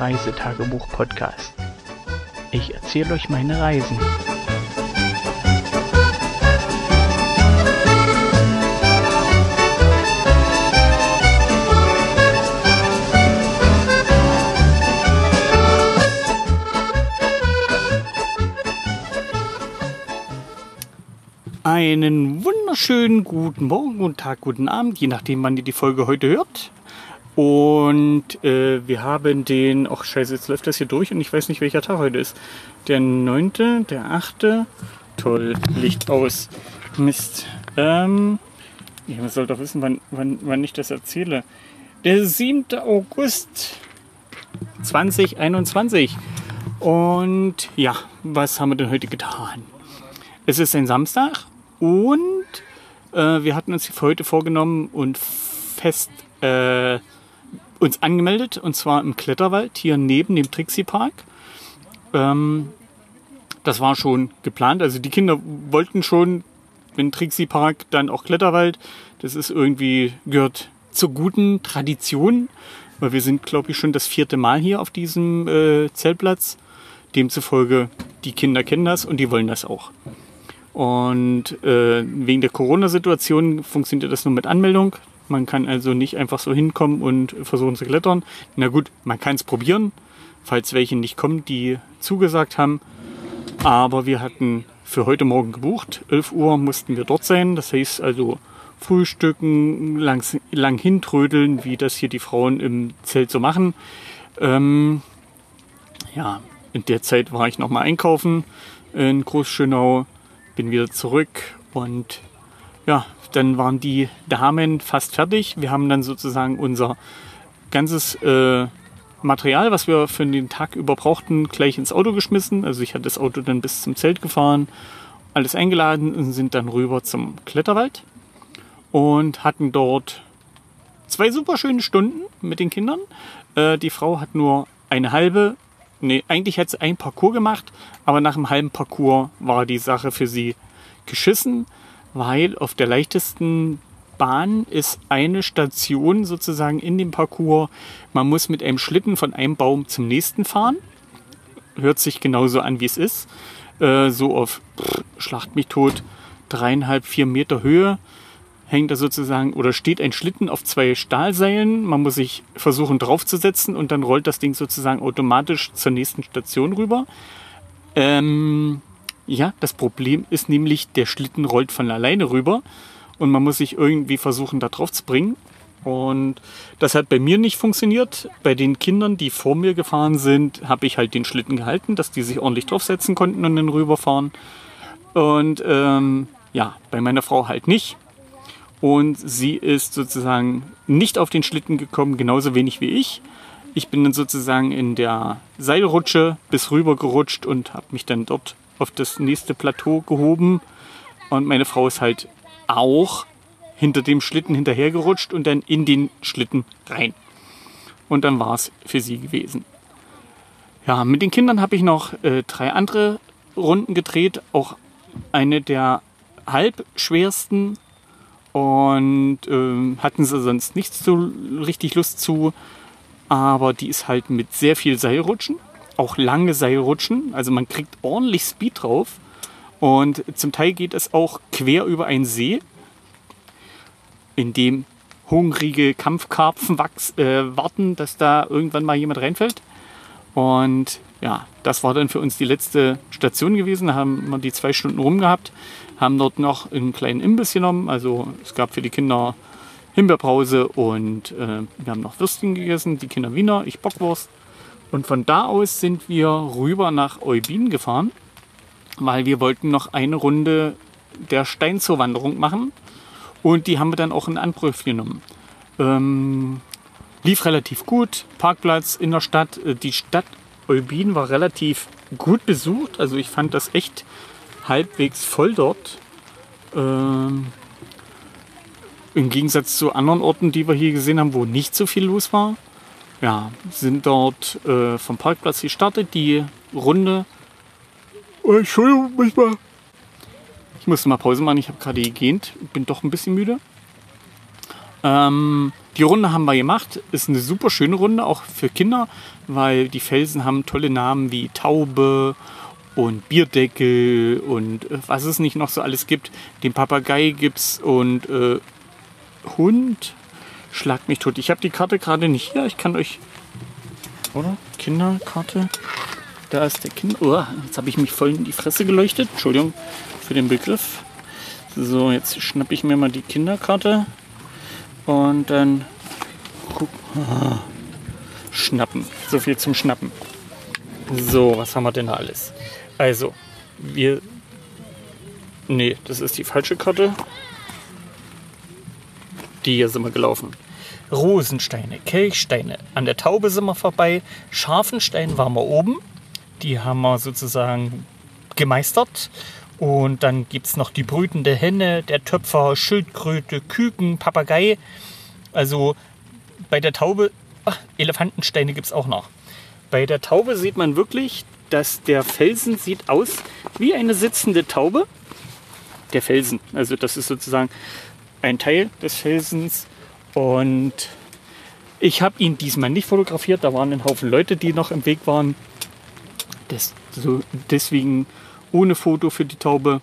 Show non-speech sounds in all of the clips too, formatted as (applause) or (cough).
Reisetagebuch-Podcast. Ich erzähle euch meine Reisen. Einen wunderschönen guten Morgen, guten Tag, guten Abend, je nachdem, wann ihr die Folge heute hört. Und äh, wir haben den, ach scheiße, jetzt läuft das hier durch und ich weiß nicht, welcher Tag heute ist. Der 9., der 8., toll, Licht aus. Mist. Ähm, ich soll doch wissen, wann, wann, wann ich das erzähle. Der 7. August 2021. Und ja, was haben wir denn heute getan? Es ist ein Samstag und äh, wir hatten uns für heute vorgenommen und fest äh, uns angemeldet und zwar im Kletterwald hier neben dem Trixie Park. Ähm, das war schon geplant. Also die Kinder wollten schon, wenn Trixie Park, dann auch Kletterwald. Das ist irgendwie gehört zur guten Tradition, weil wir sind, glaube ich, schon das vierte Mal hier auf diesem äh, Zeltplatz. Demzufolge, die Kinder kennen das und die wollen das auch. Und äh, wegen der Corona-Situation funktioniert das nur mit Anmeldung. Man kann also nicht einfach so hinkommen und versuchen zu klettern. Na gut, man kann es probieren, falls welche nicht kommen, die zugesagt haben. Aber wir hatten für heute Morgen gebucht. 11 Uhr mussten wir dort sein. Das heißt also frühstücken, lang, lang hintrödeln, wie das hier die Frauen im Zelt so machen. Ähm, ja, in der Zeit war ich nochmal einkaufen in Großschönau, bin wieder zurück und ja, dann waren die Damen fast fertig. Wir haben dann sozusagen unser ganzes äh, Material, was wir für den Tag über brauchten, gleich ins Auto geschmissen. Also ich hatte das Auto dann bis zum Zelt gefahren, alles eingeladen und sind dann rüber zum Kletterwald und hatten dort zwei super schöne Stunden mit den Kindern. Äh, die Frau hat nur eine halbe, nee, eigentlich hat sie ein Parcours gemacht, aber nach einem halben Parcours war die Sache für sie geschissen weil auf der leichtesten Bahn ist eine Station sozusagen in dem Parcours. Man muss mit einem Schlitten von einem Baum zum nächsten fahren. Hört sich genauso an, wie es ist. Äh, so auf pff, Schlacht mich tot, dreieinhalb, vier Meter Höhe hängt da sozusagen oder steht ein Schlitten auf zwei Stahlseilen. Man muss sich versuchen draufzusetzen und dann rollt das Ding sozusagen automatisch zur nächsten Station rüber. Ähm, ja, das Problem ist nämlich, der Schlitten rollt von alleine rüber und man muss sich irgendwie versuchen, da drauf zu bringen. Und das hat bei mir nicht funktioniert. Bei den Kindern, die vor mir gefahren sind, habe ich halt den Schlitten gehalten, dass die sich ordentlich draufsetzen konnten und dann rüberfahren. Und ähm, ja, bei meiner Frau halt nicht. Und sie ist sozusagen nicht auf den Schlitten gekommen, genauso wenig wie ich. Ich bin dann sozusagen in der Seilrutsche bis rüber gerutscht und habe mich dann dort auf das nächste Plateau gehoben. Und meine Frau ist halt auch hinter dem Schlitten hinterhergerutscht und dann in den Schlitten rein. Und dann war es für sie gewesen. Ja, mit den Kindern habe ich noch äh, drei andere Runden gedreht, auch eine der halbschwersten und äh, hatten sie sonst nicht so richtig Lust zu, aber die ist halt mit sehr viel Seilrutschen auch lange Seilrutschen. Also man kriegt ordentlich Speed drauf. Und zum Teil geht es auch quer über einen See, in dem hungrige Kampfkarpfen wachs, äh, warten, dass da irgendwann mal jemand reinfällt. Und ja, das war dann für uns die letzte Station gewesen. Da haben wir die zwei Stunden rumgehabt, haben dort noch einen kleinen Imbiss genommen. Also es gab für die Kinder Himbeerbrause und äh, wir haben noch Würstchen gegessen, die Kinder Wiener, ich Bockwurst. Und von da aus sind wir rüber nach Eubin gefahren, weil wir wollten noch eine Runde der Steinzoo-Wanderung machen. Und die haben wir dann auch in Angriff genommen. Ähm, lief relativ gut. Parkplatz in der Stadt. Äh, die Stadt Eubin war relativ gut besucht. Also ich fand das echt halbwegs voll dort. Ähm, Im Gegensatz zu anderen Orten, die wir hier gesehen haben, wo nicht so viel los war ja, sind dort äh, vom Parkplatz gestartet, die Runde. Oh, Entschuldigung, mich mal. Ich musste mal Pause machen, ich habe gerade gegähnt, bin doch ein bisschen müde. Ähm, die Runde haben wir gemacht. Ist eine super schöne Runde, auch für Kinder, weil die Felsen haben tolle Namen wie Taube und Bierdeckel und äh, was es nicht noch so alles gibt. Den Papagei gibt's und äh, Hund. Schlagt mich tot. Ich habe die Karte gerade nicht hier. Ich kann euch. Oder? Kinderkarte. Da ist der Kind. Oh, jetzt habe ich mich voll in die Fresse geleuchtet. Entschuldigung für den Begriff. So, jetzt schnappe ich mir mal die Kinderkarte. Und dann ah, (laughs) schnappen. So viel zum Schnappen. So, was haben wir denn da alles? Also, wir. Nee, das ist die falsche Karte. Die hier sind wir gelaufen. Rosensteine, Kelchsteine. An der Taube sind wir vorbei. Scharfenstein waren wir oben. Die haben wir sozusagen gemeistert. Und dann gibt es noch die brütende Henne, der Töpfer, Schildkröte, Küken, Papagei. Also bei der Taube, ach, Elefantensteine gibt es auch noch. Bei der Taube sieht man wirklich, dass der Felsen sieht aus wie eine sitzende Taube. Der Felsen, also das ist sozusagen ein Teil des Felsens. Und ich habe ihn diesmal nicht fotografiert, da waren ein Haufen Leute, die noch im Weg waren. Das, so, deswegen ohne Foto für die Taube,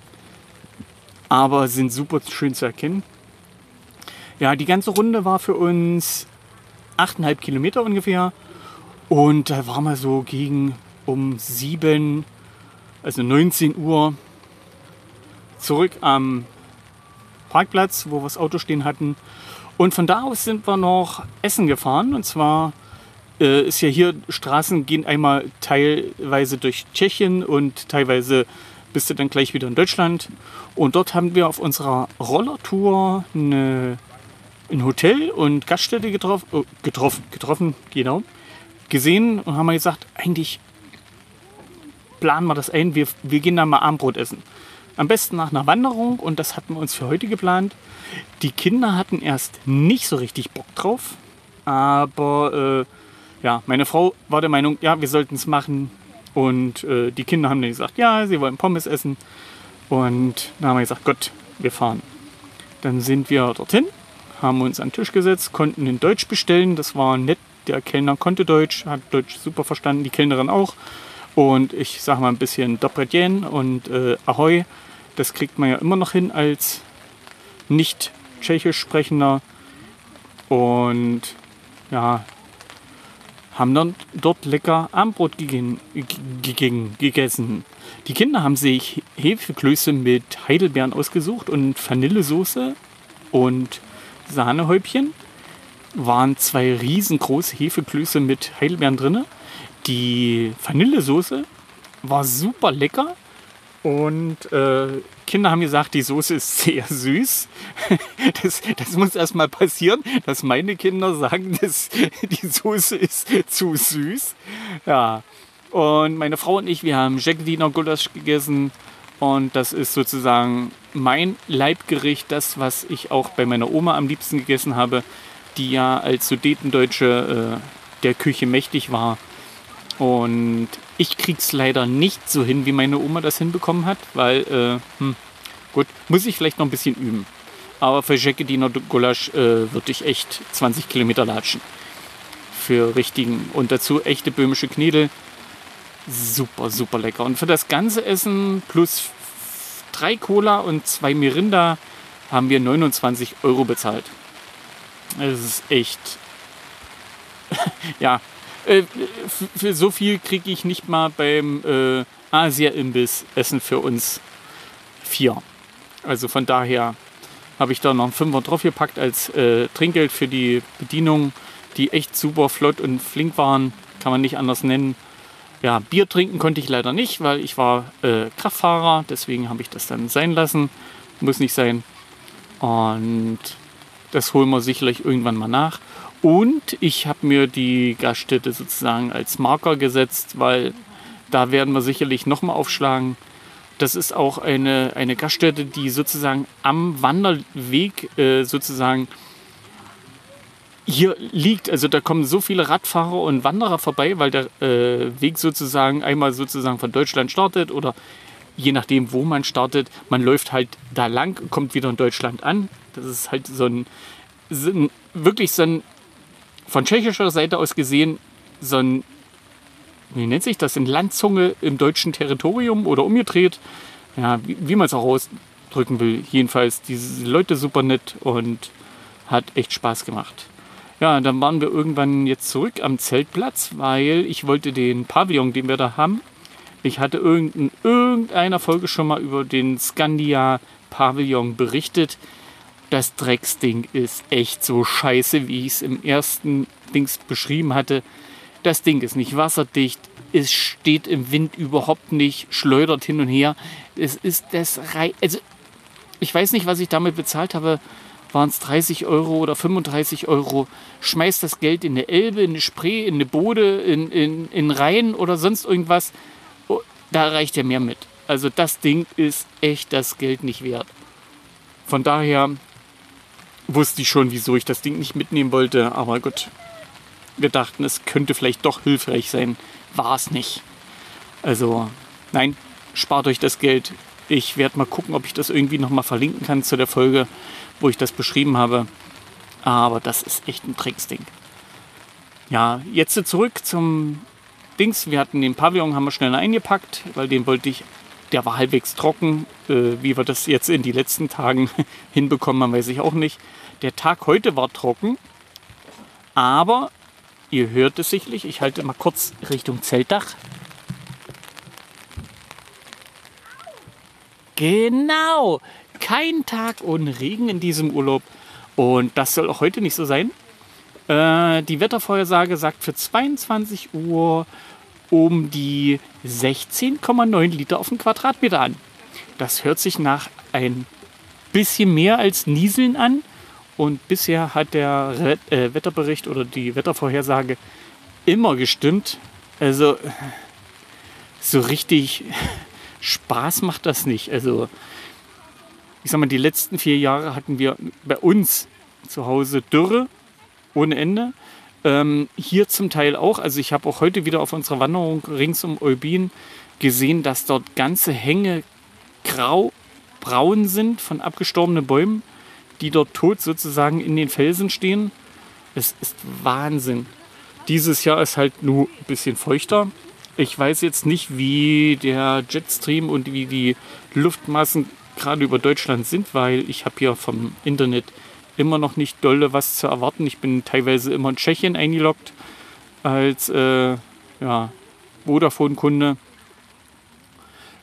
aber sind super schön zu erkennen. Ja, die ganze Runde war für uns 8,5 Kilometer ungefähr und da waren wir so gegen um 7, also 19 Uhr zurück am Parkplatz, wo wir das Auto stehen hatten. Und von da aus sind wir noch Essen gefahren. Und zwar äh, ist ja hier, Straßen gehen einmal teilweise durch Tschechien und teilweise bist du dann gleich wieder in Deutschland. Und dort haben wir auf unserer Rollertour eine, ein Hotel und Gaststätte getroffen, oh, getroffen, getroffen, genau, gesehen und haben wir gesagt, eigentlich planen wir das ein, wir, wir gehen da mal Abendbrot essen. Am besten nach einer Wanderung und das hatten wir uns für heute geplant. Die Kinder hatten erst nicht so richtig Bock drauf, aber äh, ja, meine Frau war der Meinung, ja, wir sollten es machen. Und äh, die Kinder haben dann gesagt, ja, sie wollen Pommes essen. Und dann haben wir gesagt, Gott, wir fahren. Dann sind wir dorthin, haben uns an den Tisch gesetzt, konnten in Deutsch bestellen. Das war nett. Der Kellner konnte Deutsch, hat Deutsch super verstanden, die Kellnerin auch. Und ich sage mal ein bisschen Dobredjen und äh, Ahoi. Das kriegt man ja immer noch hin als nicht tschechisch sprechender. Und ja, haben dann dort lecker gegen, gegessen. Die Kinder haben sich Hefeklöße mit Heidelbeeren ausgesucht und Vanillesoße und Sahnehäubchen. Waren zwei riesengroße Hefeklöße mit Heidelbeeren drin. Die Vanillesoße war super lecker und äh, Kinder haben gesagt, die Soße ist sehr süß. (laughs) Das, das muss erstmal passieren, dass meine Kinder sagen, (laughs) dass die Soße ist zu süß. Ja. Und meine Frau und ich, wir haben Jack-Diener Gulasch gegessen. Und das ist sozusagen mein Leibgericht, das, was ich auch bei meiner Oma am liebsten gegessen habe, die ja als Sudetendeutsche äh, der Küche mächtig war. Und ich krieg's leider nicht so hin, wie meine Oma das hinbekommen hat, weil, äh, hm, gut, muss ich vielleicht noch ein bisschen üben. Aber für Jacquediner Gulasch äh, würde ich echt 20 Kilometer latschen. Für richtigen. Und dazu echte böhmische Knädel. Super, super lecker. Und für das ganze Essen plus drei Cola und zwei Mirinda haben wir 29 Euro bezahlt. Das ist echt. (laughs) ja, äh, für so viel kriege ich nicht mal beim äh, Asia-Imbiss Essen für uns vier. Also von daher habe ich da noch einen Fünfer draufgepackt als äh, Trinkgeld für die Bedienung, die echt super flott und flink waren, kann man nicht anders nennen. Ja, Bier trinken konnte ich leider nicht, weil ich war äh, Kraftfahrer, deswegen habe ich das dann sein lassen. Muss nicht sein. Und das holen wir sicherlich irgendwann mal nach. Und ich habe mir die Gaststätte sozusagen als Marker gesetzt, weil da werden wir sicherlich nochmal aufschlagen. Das ist auch eine, eine Gaststätte, die sozusagen am Wanderweg äh, sozusagen hier liegt. Also da kommen so viele Radfahrer und Wanderer vorbei, weil der äh, Weg sozusagen einmal sozusagen von Deutschland startet oder je nachdem, wo man startet, man läuft halt da lang, kommt wieder in Deutschland an. Das ist halt so ein sind wirklich so ein, von tschechischer Seite aus gesehen, so ein, wie nennt sich das, eine Landzunge im deutschen Territorium oder umgedreht. Ja, wie, wie man es auch ausdrücken will. Jedenfalls, diese Leute super nett und hat echt Spaß gemacht. Ja, dann waren wir irgendwann jetzt zurück am Zeltplatz, weil ich wollte den Pavillon, den wir da haben, ich hatte in irgendeiner Folge schon mal über den Scandia Pavillon berichtet. Das Drecksding ist echt so scheiße, wie ich es im ersten Dings beschrieben hatte. Das Ding ist nicht wasserdicht, es steht im Wind überhaupt nicht, schleudert hin und her. Es ist das Rei also ich weiß nicht, was ich damit bezahlt habe. Waren es 30 Euro oder 35 Euro? Schmeißt das Geld in eine Elbe, in eine Spree, in eine Bode, in, in, in Rhein oder sonst irgendwas. Oh, da reicht ja mehr mit. Also das Ding ist echt das Geld nicht wert. Von daher wusste ich schon, wieso ich das Ding nicht mitnehmen wollte. Aber gut, wir dachten, es könnte vielleicht doch hilfreich sein. War es nicht. Also nein, spart euch das Geld. Ich werde mal gucken, ob ich das irgendwie nochmal verlinken kann zu der Folge, wo ich das beschrieben habe. Aber das ist echt ein Tricksding. Ja, jetzt zurück zum Dings. Wir hatten den Pavillon, haben wir schnell eingepackt, weil den wollte ich, der war halbwegs trocken. Äh, wie wir das jetzt in die letzten Tagen (laughs) hinbekommen haben, weiß ich auch nicht. Der Tag heute war trocken, aber ihr hört es sicherlich. Ich halte mal kurz Richtung Zeltdach. Genau, kein Tag ohne Regen in diesem Urlaub. Und das soll auch heute nicht so sein. Äh, die Wettervorhersage sagt für 22 Uhr um die 16,9 Liter auf den Quadratmeter an. Das hört sich nach ein bisschen mehr als Nieseln an. Und bisher hat der äh, Wetterbericht oder die Wettervorhersage immer gestimmt. Also so richtig Spaß macht das nicht. Also ich sag mal, die letzten vier Jahre hatten wir bei uns zu Hause Dürre ohne Ende. Ähm, hier zum Teil auch. Also ich habe auch heute wieder auf unserer Wanderung rings um Eubin gesehen, dass dort ganze Hänge grau, braun sind von abgestorbenen Bäumen, die dort tot sozusagen in den Felsen stehen. Es ist Wahnsinn. Dieses Jahr ist halt nur ein bisschen feuchter. Ich weiß jetzt nicht, wie der Jetstream und wie die Luftmassen gerade über Deutschland sind, weil ich habe hier vom Internet immer noch nicht dolle was zu erwarten. Ich bin teilweise immer in Tschechien eingeloggt als äh, ja, Vodafone-Kunde.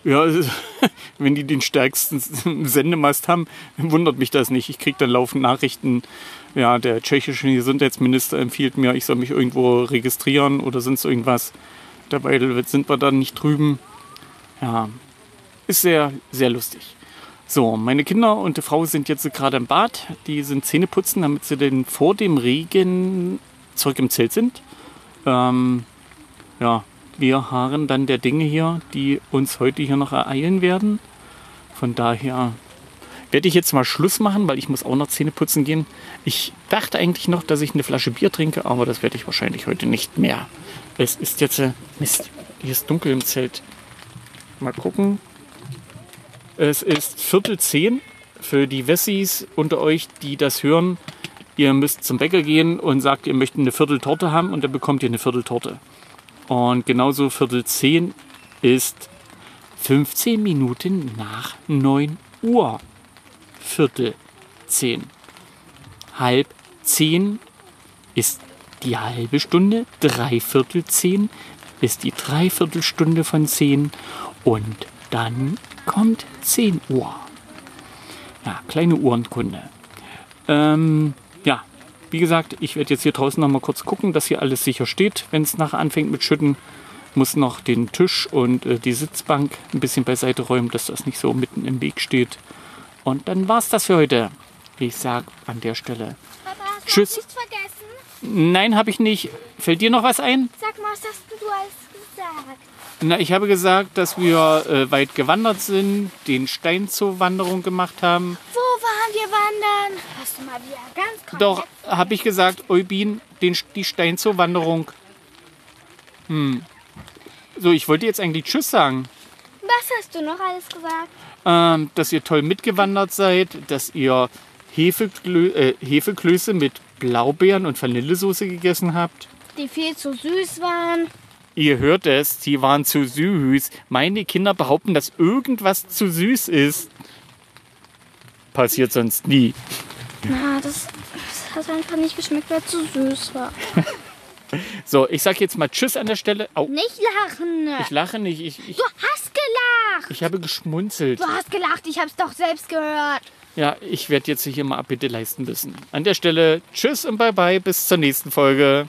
Ja, (laughs) wenn die den stärksten (laughs) Sendemast haben, wundert mich das nicht. Ich kriege dann laufend Nachrichten. Ja, der tschechische Gesundheitsminister empfiehlt mir, ich soll mich irgendwo registrieren oder sonst irgendwas. Dabei sind wir dann nicht drüben. Ja, ist sehr, sehr lustig. So, meine Kinder und die Frau sind jetzt gerade im Bad. Die sind Zähne putzen, damit sie denn vor dem Regen zurück im Zelt sind. Ähm, ja, wir harren dann der Dinge hier, die uns heute hier noch ereilen werden. Von daher werde ich jetzt mal Schluss machen, weil ich muss auch noch Zähne putzen gehen. Ich dachte eigentlich noch, dass ich eine Flasche Bier trinke, aber das werde ich wahrscheinlich heute nicht mehr. Es ist jetzt... Äh, Mist, hier ist dunkel im Zelt. Mal gucken. Es ist Viertel zehn für die Wessis unter euch, die das hören. Ihr müsst zum Bäcker gehen und sagt, ihr möchtet eine Vierteltorte haben und dann bekommt ihr eine Vierteltorte. Und genauso Viertel zehn ist 15 Minuten nach 9 Uhr. Viertel zehn. Halb zehn ist die halbe Stunde, dreiviertel zehn ist die Dreiviertelstunde von zehn und dann kommt 10 Uhr. Ja, kleine Uhrenkunde. Ähm, ja, wie gesagt, ich werde jetzt hier draußen noch mal kurz gucken, dass hier alles sicher steht, wenn es nachher anfängt mit Schütten. Muss noch den Tisch und äh, die Sitzbank ein bisschen beiseite räumen, dass das nicht so mitten im Weg steht. Und dann war es das für heute. Ich sage an der Stelle Papa, hast Tschüss. du nichts vergessen? Nein, habe ich nicht. Fällt dir noch was ein? Sag mal, was hast du alles gesagt? Na, ich habe gesagt, dass wir äh, weit gewandert sind, den Stein zur Wanderung gemacht haben. Wo waren wir wandern? Hast du mal wieder ganz komplett Doch, habe ich gesagt, Eubin, den, die Stein zur Wanderung. Hm. So, ich wollte jetzt eigentlich Tschüss sagen. Was hast du noch alles gesagt? Ähm, dass ihr toll mitgewandert seid, dass ihr Hefeklö äh, Hefeklöße mit Blaubeeren und Vanillesoße gegessen habt? Die viel zu süß waren. Ihr hört es, sie waren zu süß. Meine Kinder behaupten, dass irgendwas zu süß ist. Passiert sonst nie. Na, das, das hat einfach nicht geschmeckt, weil es zu süß war. (laughs) So, ich sag jetzt mal Tschüss an der Stelle. Au, Nicht lachen. ich lache nicht. Ich, ich, Du hast gelacht. ich habe geschmunzelt. Du hast gelacht, ich hab's doch selbst gehört. Ja, ich werde jetzt hier mal Abbitte leisten müssen. An der Stelle Tschüss und bye bye. Bis zur nächsten Folge.